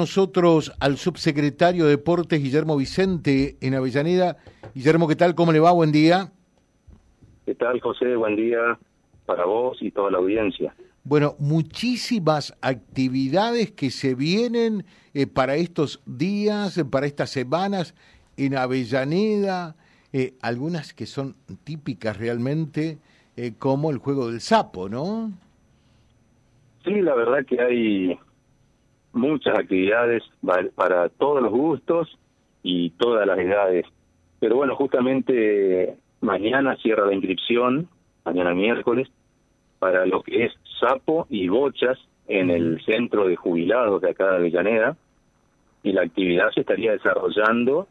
nosotros al subsecretario de Deportes Guillermo Vicente en Avellaneda. Guillermo, ¿qué tal? ¿Cómo le va? Buen día. ¿Qué tal, José? Buen día para vos y toda la audiencia. Bueno, muchísimas actividades que se vienen eh, para estos días, eh, para estas semanas en Avellaneda, eh, algunas que son típicas realmente, como el juego del sapo, ¿no? Sí, la verdad que hay muchas actividades para todos los gustos y todas las edades. Pero bueno, justamente mañana cierra la inscripción, mañana miércoles, para lo que es sapo y bochas en el centro de jubilados de acá de Avellaneda. Y la actividad se estaría desarrollando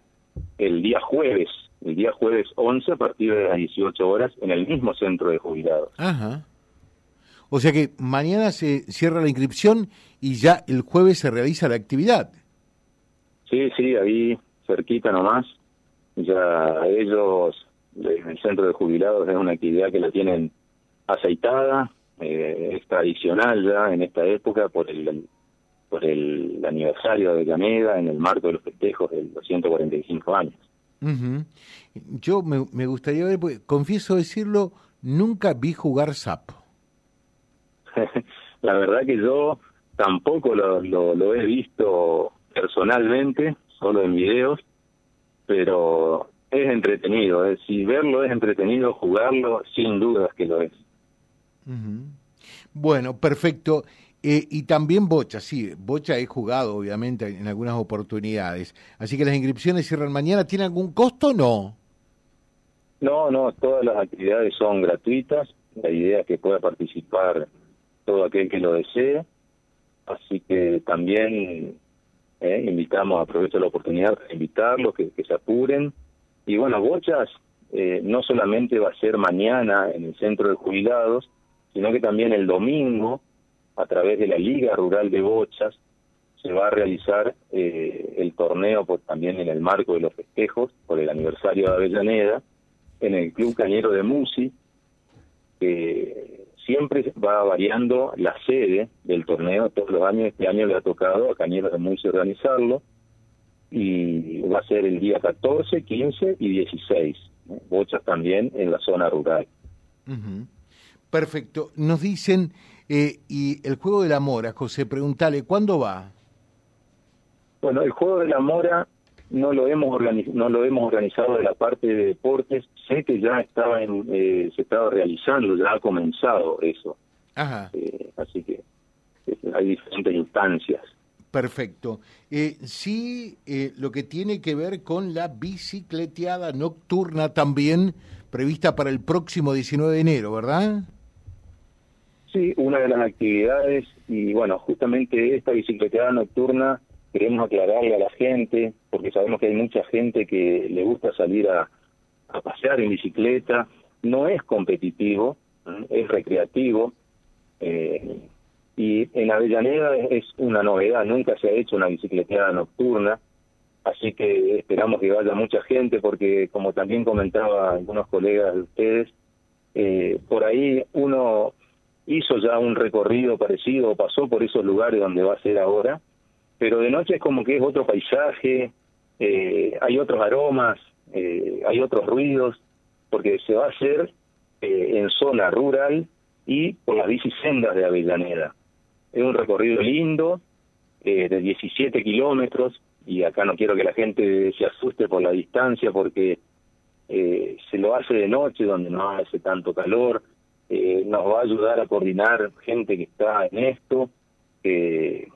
el día jueves, el día jueves 11 a partir de las 18 horas en el mismo centro de jubilados. Ajá. O sea que mañana se cierra la inscripción y ya el jueves se realiza la actividad. Sí, sí, ahí cerquita nomás. Ya ellos, en el centro de jubilados, es una actividad que la tienen aceitada, eh, es tradicional ya en esta época por el por el aniversario de Gameda en el marco de los festejos de los 145 años. Yo me, me gustaría ver, confieso decirlo, nunca vi jugar sapo. la verdad que yo tampoco lo, lo, he visto personalmente, solo en videos, pero es entretenido. Es, si verlo es entretenido, jugarlo, sin dudas que lo es. Bueno, perfecto. Eh, y también bocha, sí, bocha he jugado obviamente en algunas oportunidades. Así que las inscripciones cierran mañana. ¿Tiene algún costo o no? No, no, todas las actividades son gratuitas. La idea es que pueda participar todo aquel que lo desee. Así que también eh, invitamos, aprovecho la oportunidad invitarlos, que, se apuren. Y bueno, Bochas eh, no solamente va a ser mañana en el centro de jubilados, sino que también el domingo, a través de la Liga Rural de Bochas, se va a realizar eh, el torneo pues, también en el marco de los festejos por el aniversario de Avellaneda, en el Club Cañero de Musi, que siempre va variando la sede del torneo todos los años. Este año le ha tocado a Cañeros de Murcia organizarlo y va a ser el día 14, 15 y 16. Bochas también en la zona rural. Perfecto. Nos dicen, eh, y el juego de la mora, José, pregúntale, ¿cuándo va? Bueno, el juego de la mora no lo hemos no lo hemos organizado de la parte de deportes. Sé que ya estaba en, eh, se estaba realizando ya ha comenzado eso. Ajá. Eh, así que eh, hay diferentes instancias. Perfecto. Sí lo que tiene que ver con la bicicleteada nocturna también prevista para el próximo 19 de enero verdad sí una de las actividades y bueno justamente esta bicicleteada nocturna queremos aclararle a la gente, porque sabemos que hay mucha gente que le gusta salir a, pasear en bicicleta, no es competitivo, es recreativo, eh, y en Avellaneda es una novedad, nunca se ha hecho una bicicleteada nocturna, así que esperamos que vaya mucha gente, porque como también comentaba algunos colegas de ustedes, eh, por ahí uno hizo ya un recorrido parecido, pasó por esos lugares donde va a ser ahora, pero de noche es como que es otro paisaje, eh, hay otros aromas, eh, hay otros ruidos, porque se va a hacer eh, en zona rural y por las bicisendas de Avellaneda. Es un recorrido lindo, de 17 kilómetros, y acá no quiero que la gente se asuste por la distancia, porque se lo hace de noche, donde no hace tanto calor, nos va a ayudar a coordinar gente que está en esto, que,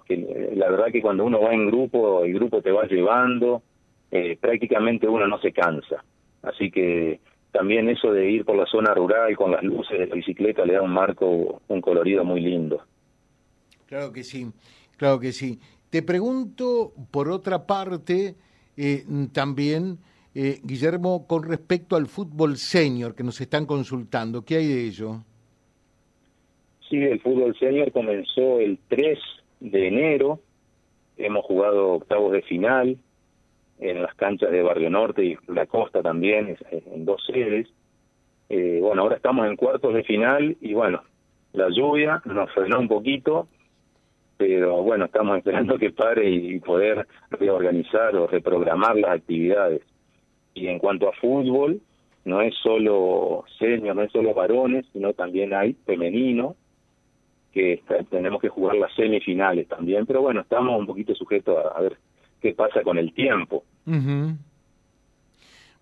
la verdad que cuando uno va en grupo, el grupo te va llevando, eh, prácticamente uno no se cansa. Así que también eso de ir por la zona rural con las luces de la bicicleta le da un marco, un colorido muy lindo. Claro que sí, claro que sí. Te pregunto, por otra parte, eh, también, eh, Guillermo, con respecto al fútbol senior que nos están consultando, ¿qué hay de ello? Sí, el fútbol senior comenzó el 3 de enero. Hemos jugado octavos de final en las canchas de Barrio Norte y la costa también, en dos sedes. Eh, bueno, ahora estamos en cuartos de final y bueno, la lluvia nos frenó un poquito, pero bueno, estamos esperando que pare y poder reorganizar o reprogramar las actividades. Y en cuanto a fútbol, no es solo senior, no es solo varones, sino también hay femenino, que tenemos que jugar las semifinales también, pero bueno, estamos un poquito sujetos a, ver qué pasa con el tiempo.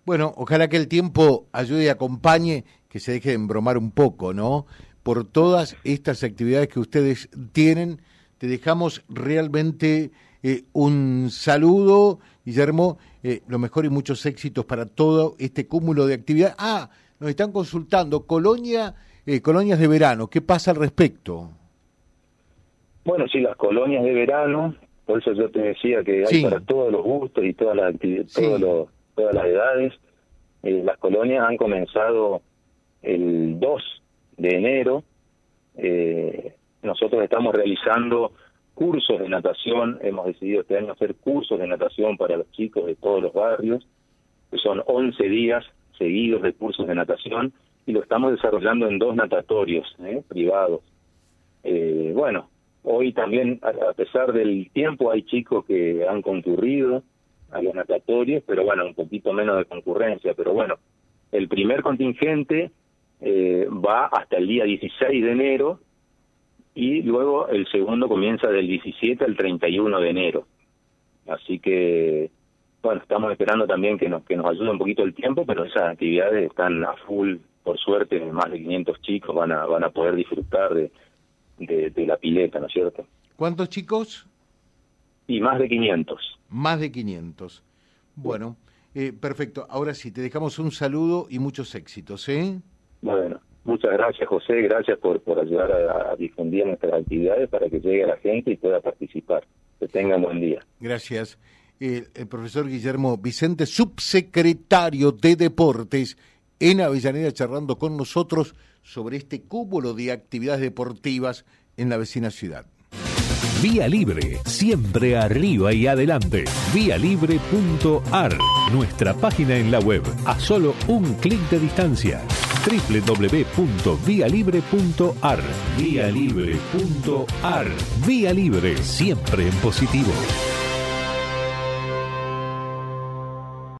Bueno, ojalá que el tiempo ayude y acompañe, que se deje de embromar un poco, ¿no? Por todas estas actividades que ustedes tienen, te dejamos realmente eh, un saludo, Guillermo, eh, lo mejor y muchos éxitos para todo este cúmulo de actividades. Ah, nos están consultando, Colonia, eh, colonias de verano, ¿qué pasa al respecto? Bueno, sí, las colonias de verano, por eso yo te decía que hay para todos los gustos y todas las todos todas las edades. Eh, las colonias han comenzado el 2 de enero. Eh, nosotros estamos realizando cursos de natación. Hemos decidido este año hacer cursos de natación para los chicos de todos los barrios, que son 11 días seguidos de cursos de natación y lo estamos desarrollando en dos natatorios ¿eh? privados. Eh, bueno, Hoy también, a pesar del tiempo, hay chicos que han concurrido a los natatorios, pero bueno, un poquito menos de concurrencia. Pero bueno, el primer contingente eh, va hasta el día 16 de enero y luego el segundo comienza del 17 al 31 de enero. Así que, bueno, estamos esperando también que nos, que nos ayude un poquito el tiempo, pero esas actividades están a full, por suerte, más de 500 chicos van a, van a poder disfrutar de, de, la pileta, ¿no es cierto? ¿Cuántos chicos? Y más de 500. Más de 500. Bueno, eh, perfecto. Ahora sí, te dejamos un saludo y muchos éxitos, ¿eh? Bueno, muchas gracias, José. Gracias por, por ayudar a, difundir nuestras actividades para que llegue a la gente y pueda participar. Que tengan buen día. Gracias. el profesor Guillermo Vicente, subsecretario de Deportes en Avellaneda, charlando con nosotros sobre este cúmulo de actividades deportivas en la vecina ciudad. Vía Libre, siempre arriba y adelante. Vialibre.ar, nuestra página en la web, a solo un clic de distancia. www.vialibre.ar, vialibre.ar. Vía Libre, siempre en positivo.